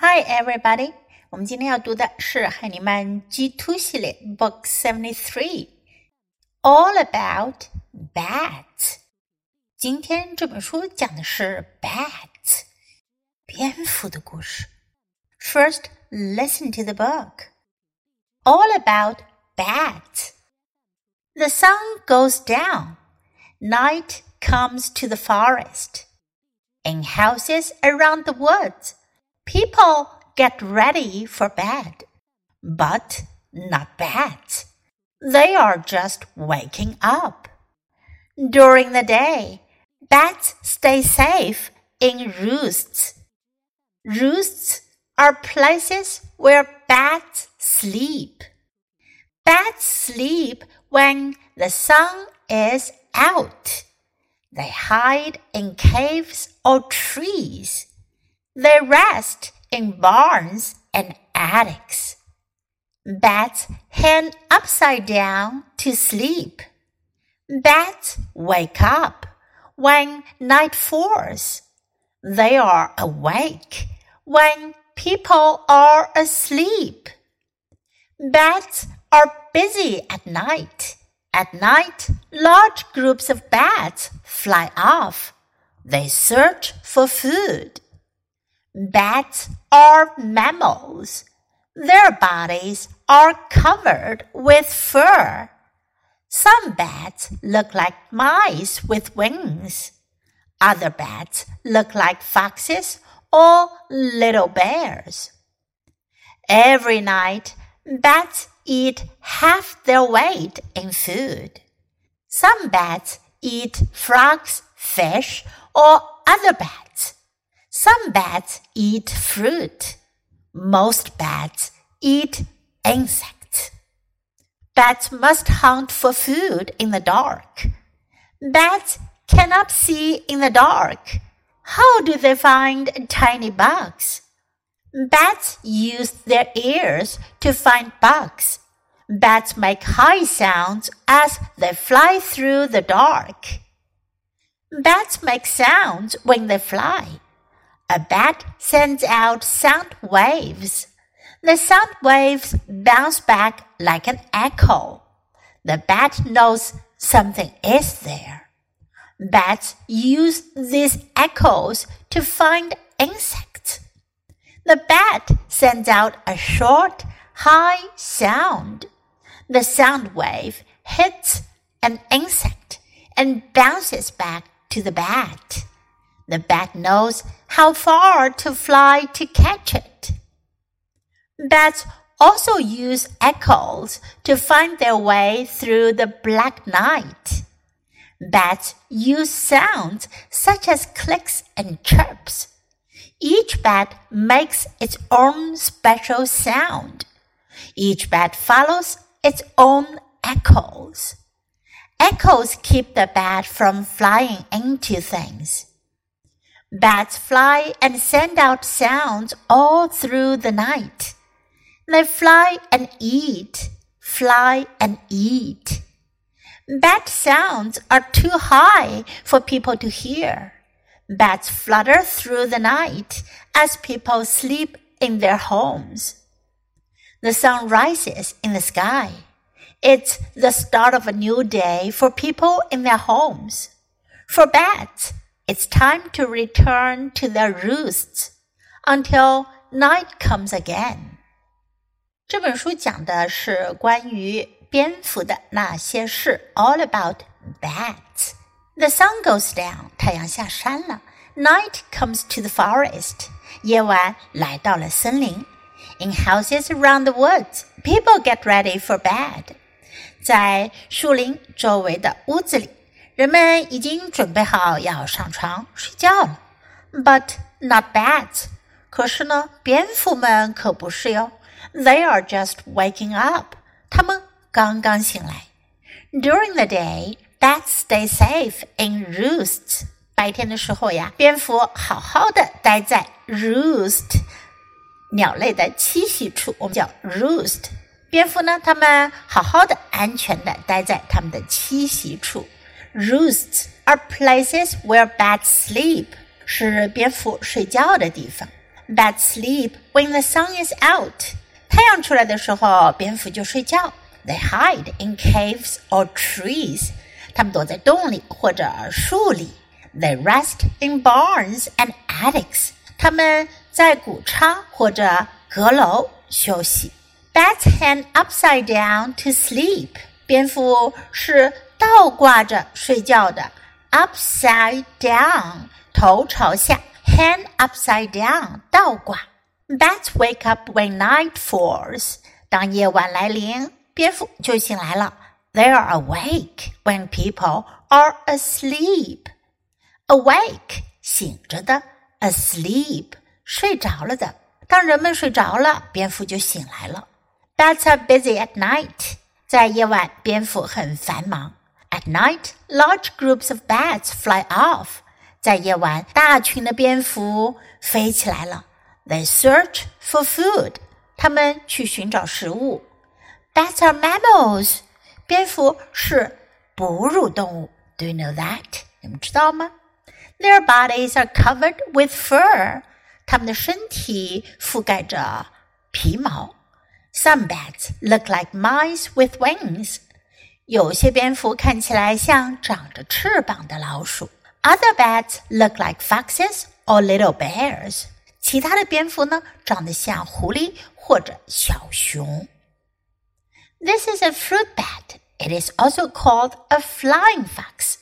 Hi, everybody！我们今天要读的是海尼曼 G Two 系列 Book Seventy Three，All About Bats。今天这本书讲的是 bats，蝙蝠的故事。First, listen to the book. All about bats. The sun goes down. Night comes to the forest. In houses around the woods, people get ready for bed. But not bats. They are just waking up. During the day, bats stay safe in roosts. Roosts are places where bats sleep. Bats sleep when the sun is out. They hide in caves or trees. They rest in barns and attics. Bats hang upside down to sleep. Bats wake up when night falls. They are awake when people are asleep. Bats are busy at night. At night, large groups of bats fly off. They search for food. Bats are mammals. Their bodies are covered with fur. Some bats look like mice with wings. Other bats look like foxes or little bears. Every night, bats eat half their weight in food. Some bats eat frogs, fish, or other bats. Some bats eat fruit. Most bats eat insects. Bats must hunt for food in the dark. Bats cannot see in the dark. How do they find tiny bugs? Bats use their ears to find bugs. Bats make high sounds as they fly through the dark. Bats make sounds when they fly. A bat sends out sound waves. The sound waves bounce back like an echo. The bat knows something is there. Bats use these echoes to find insects. The bat sends out a short, high sound. The sound wave hits an insect and bounces back to the bat. The bat knows how far to fly to catch it. Bats also use echoes to find their way through the black night. Bats use sounds such as clicks and chirps each bat makes its own special sound. Each bat follows its own echoes. Echoes keep the bat from flying into things. Bats fly and send out sounds all through the night. They fly and eat, fly and eat. Bat sounds are too high for people to hear. Bats flutter through the night as people sleep in their homes. The sun rises in the sky. It's the start of a new day for people in their homes. For bats, it's time to return to their roosts until night comes again. 这本书讲的是关于蝙蝠的那些事，all about bats。the sun goes down，太阳下山了。Night comes to the forest，夜晚来到了森林。In houses around the woods, people get ready for bed。在树林周围的屋子里， 人们已经准备好要上床睡觉了。But not bats。可是呢，蝙蝠们可不是哟。They are just waking up。他们刚刚醒来。During the day。Bats stay safe in roosts。白天的时候呀，蝙蝠好好的待在 roost 鸟类的栖息处，我们叫 roost。蝙蝠呢，它们好好的、安全的待在它们的栖息处。Roosts are places where bats sleep，是蝙蝠睡觉的地方。 Bats sleep when the sun is out. 太阳出来的时候，蝙蝠就睡觉。They hide in caves or trees. 它们躲在洞里或者树里。They rest in barns and attics. 它们在谷仓或者阁楼休息。Bats hang upside down to sleep. 蝙蝠是 倒挂着睡觉的。Upside down，头朝下。Hang upside down，倒挂。Bats wake up when night falls. 当夜晚来临，蝙蝠就醒来了。They are awake when people are asleep. Awake 醒着的，asleep 睡着了的。当人们睡着了，蝙蝠就醒来了。Bats are busy at night. 在夜晚，蝙蝠很繁忙。 At night, large groups of bats fly off. 在夜晚，大群的蝙蝠飞起来了。They search for food. 他们去寻找食物。Bats are mammals. 蝙蝠是哺乳动物。Do you know that? 你们知道吗？Their bodies are covered with fur. 它们的身体覆盖着皮毛。Some bats look like mice with wings. 有些蝙蝠看起来像长着翅膀的老鼠。Other bats look like foxes or little bears. 其他的蝙蝠呢，长得像狐狸或者小熊。This is a fruit bat. It is also called a flying fox.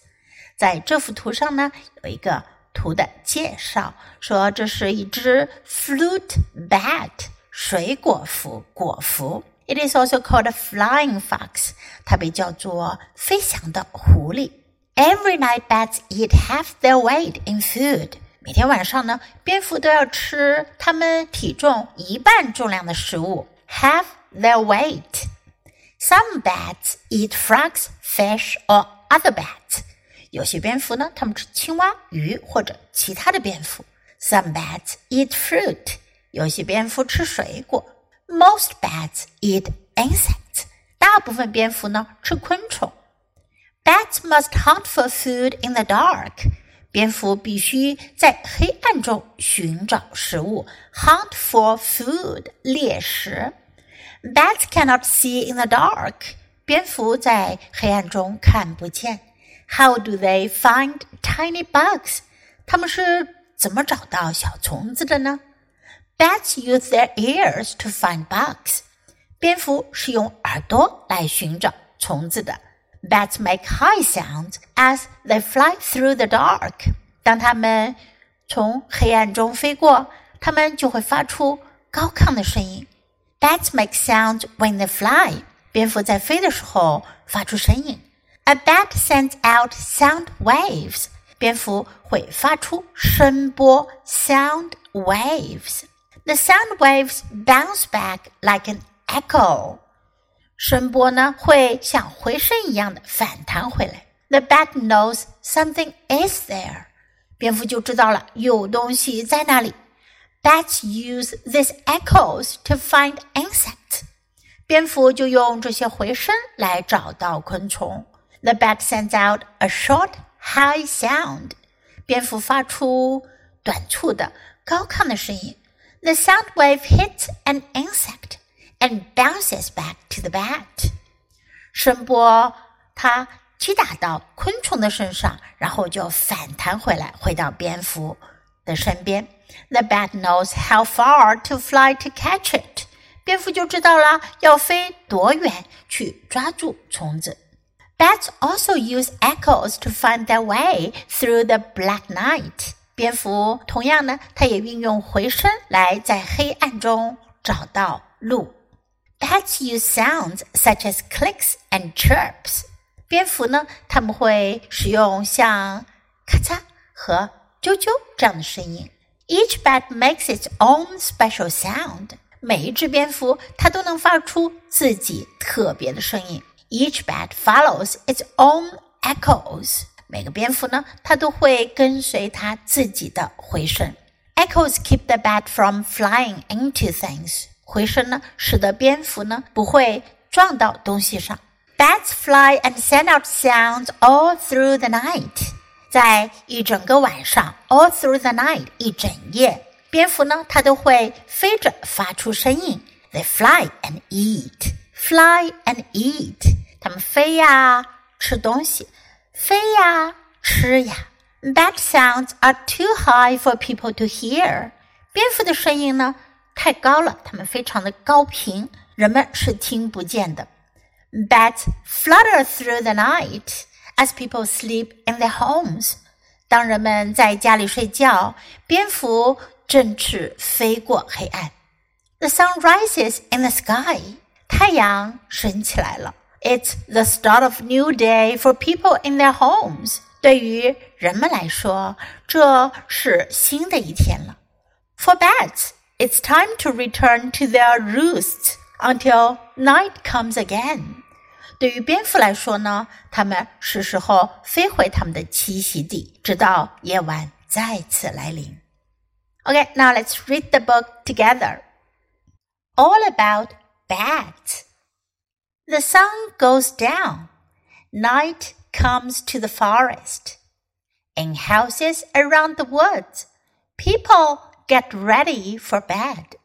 在这幅图上呢，有一个图的介绍，说这是一只 fruit bat 水果蝠果蝠。It is also called a flying fox. 它被叫做飞翔的狐狸。Every night, bats eat half their weight in food. 每天晚上呢，蝙蝠都要吃它们体重一半重量的食物，half their weight. Some bats eat frogs, fish, or other bats. 有些蝙蝠呢，它们吃青蛙、鱼或者其他的蝙蝠。Some bats eat fruit. 有些蝙蝠吃水果。 Most bats eat insects. 大部分蝙蝠呢吃昆虫。Bats must hunt for food in the dark. 蝙蝠必须在黑暗中寻找食物，hunt for food 猎食。Bats cannot see in the dark. 蝙蝠在黑暗中看不见。How do they find tiny bugs? 他们是怎么找到小虫子的呢 ？Bats use their ears to find bugs. 蝙蝠是用耳朵来寻找虫子的。Bats make high sounds as they fly through the dark. 当它们从黑暗中飞过，它们就会发出高亢的声音。Bats make sounds when they fly. 蝙蝠在飞的时候发出声音。A bat sends out sound waves. 蝙蝠会发出声波 sound waves. The sound waves bounce back like an echo. 声波呢会像回声一样的反弹回来。The bat knows something is there. 蝙蝠就知道了有东西在那里。Bats use these echoes to find insects. 蝙蝠就用这些回声来找到昆虫。The bat sends out a short, high sound. 蝙蝠发出短促的高亢的声音。 The sound wave hits an insect and bounces back to the bat. 声波它击打到昆虫的身上，然后就反弹回来，回到蝙蝠的身边。The bat knows how far to fly to catch it. 蝙蝠就知道了要飞多远去抓住虫子。Bats also use echoes to find their way through the black night. 蝙蝠同样呢，它也运用回声来在黑暗中找到路。Bats use sounds such as clicks and chirps. 蝙蝠呢，它们会使用像咔嚓和啾啾这样的声音。Each bat makes its own special sound. 每一只蝙蝠它都能发出自己特别的声音。Each bat follows its own echoes. 每个蝙蝠呢，它都会跟随它自己的回声。Echoes keep the bat from flying into things. 回声呢，使得蝙蝠呢不会撞到东西上。Bats fly and send out sounds all through the night. 在一整个晚上，all through the night，一整夜，蝙蝠呢，它都会飞着发出声音。They fly and eat, fly and eat。它们飞呀，吃东西，飞呀，吃呀。That sounds are too high for people to hear。蝙蝠的声音呢，太高了，它们非常的高频，人们是听不见的。Bats flutter through the night as people sleep in their homes。当人们在家里睡觉，蝙蝠振翅飞过黑暗。The sun rises in the sky. 太阳升起来了。 It's the start of new day for people in their homes. 对于人们来说，这是新的一天了。For bats, it's time to return to their roosts until night comes again. 对于蝙蝠来说呢，它们是时候飞回它们的栖息地，直到夜晚再次来临。Okay, now let's read the book together all about bats. The sun goes down. Night comes to the forest. In houses around the woods, people get ready for bed.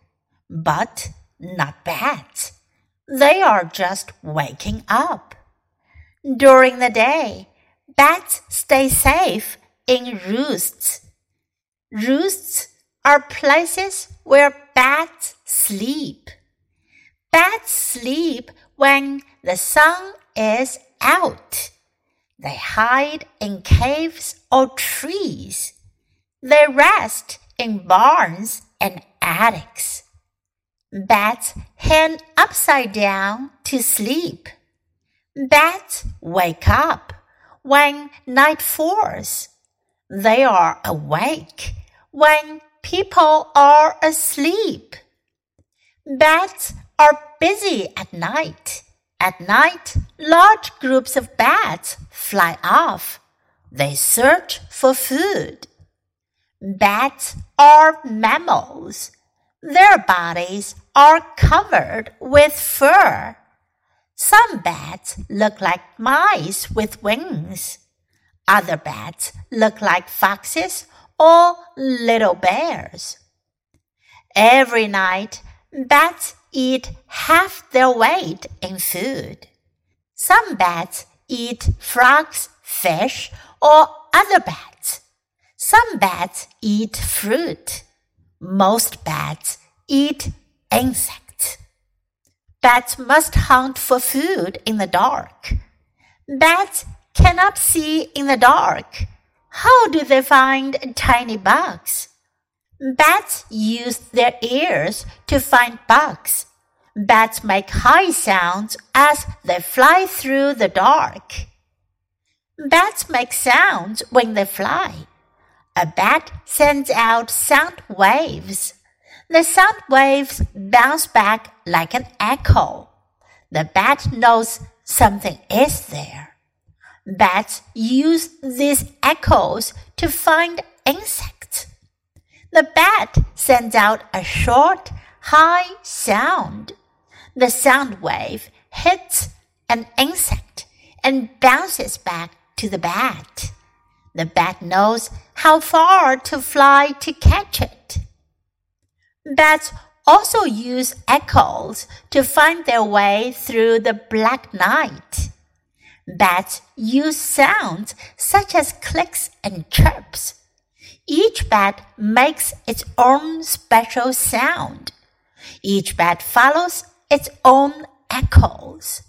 But not bats. They are just waking up. During the day, bats stay safe in roosts. Roosts are places where bats sleep. Bats sleep when the sun is out. They hide in caves or trees. They rest in barns and attics. Bats hang upside down to sleep. Bats wake up when night falls. They are awake when people are asleep. Bats are busy at night. At night, large groups of bats fly off. They search for food. Bats are mammals. Their bodies are covered with fur. Some bats look like mice with wings. Other bats look like foxes or little bears. Every night, bats eat half their weight in food. Some bats eat frogs, fish, or other bats. Some bats eat fruit. Most bats eat insects. Bats must hunt for food in the dark. Bats cannot see in the dark how do they find tiny bugs? Bats use their ears to find bugs. Bats make high sounds as they fly through the dark. Bats make sounds when they fly. A bat sends out sound waves. The sound waves bounce back like an echo. The bat knows something is there. Bats use these echoes to find insects. The bat sends out a short, high sound. The sound wave hits an insect and bounces back to the bat. The bat knows how far to fly to catch it. Bats also use echoes to find their way through the black night. Bats use sounds such as clicks and chirps. Each bat makes its own special sound. Each bat follows its own echoes.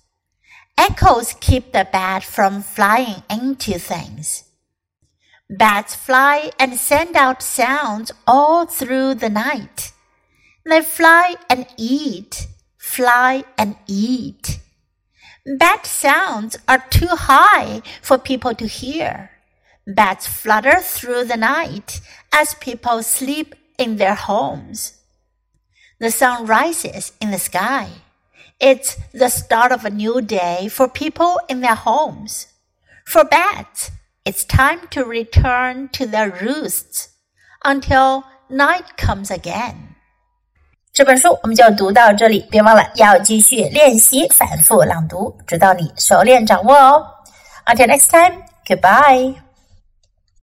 Echoes keep the bat from flying into things. Bats fly and send out sounds all through the night. They fly and eat, fly and eat. Bat sounds are too high for people to hear. Bats flutter through the night as people sleep in their homes. The sun rises in the sky. It's the start of a new day for people in their homes. For bats, it's time to return to their roosts until night comes again. 这本书我们就读到这里，别忘了要继续练习反复朗读，直到你熟练掌握哦。Until next time, goodbye.